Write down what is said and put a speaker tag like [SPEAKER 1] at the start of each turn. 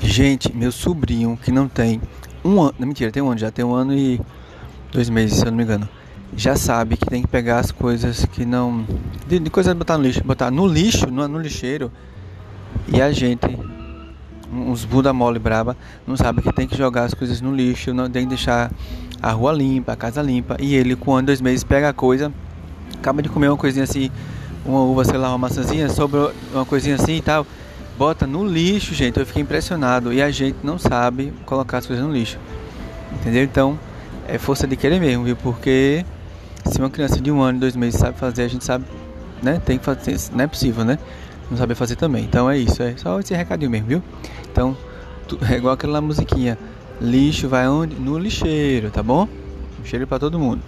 [SPEAKER 1] Gente, meu sobrinho que não tem um ano. Não, mentira, tem um ano já, tem um ano e dois meses, se eu não me engano. Já sabe que tem que pegar as coisas que não. De, de coisas botar no lixo. Botar no lixo, no, no lixeiro. E a gente, uns Buda mole braba, não sabe que tem que jogar as coisas no lixo, não tem que deixar a rua limpa, a casa limpa. E ele, com um ano, dois meses, pega a coisa, acaba de comer uma coisinha assim, uma uva, sei lá, uma maçãzinha, sobra uma coisinha assim e tal bota no lixo, gente. Eu fiquei impressionado. E a gente não sabe colocar as coisas no lixo. Entendeu? Então, é força de querer mesmo, viu? Porque se uma criança de um ano, dois meses sabe fazer, a gente sabe, né? Tem que fazer. Não é possível, né? Não saber fazer também. Então é isso. É só esse recadinho mesmo, viu? Então, é igual aquela musiquinha. Lixo vai onde? No lixeiro, tá bom? Cheiro para todo mundo.